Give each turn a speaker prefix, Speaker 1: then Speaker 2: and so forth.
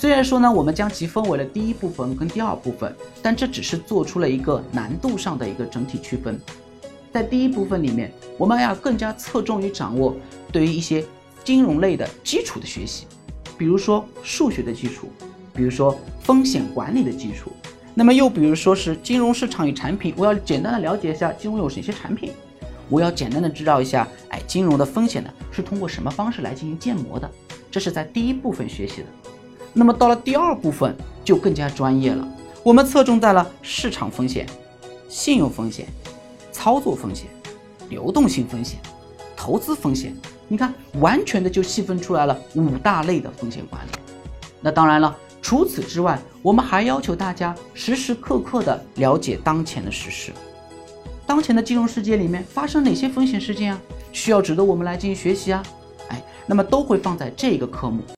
Speaker 1: 虽然说呢，我们将其分为了第一部分跟第二部分，但这只是做出了一个难度上的一个整体区分。在第一部分里面，我们要更加侧重于掌握对于一些金融类的基础的学习，比如说数学的基础，比如说风险管理的基础，那么又比如说是金融市场与产品，我要简单的了解一下金融有哪些产品，我要简单的知道一下，哎，金融的风险呢是通过什么方式来进行建模的，这是在第一部分学习的。那么到了第二部分就更加专业了，我们侧重在了市场风险、信用风险、操作风险、流动性风险、投资风险。你看，完全的就细分出来了五大类的风险管理。那当然了，除此之外，我们还要求大家时时刻刻的了解当前的时事，当前的金融世界里面发生哪些风险事件啊，需要值得我们来进行学习啊？哎，那么都会放在这个科目。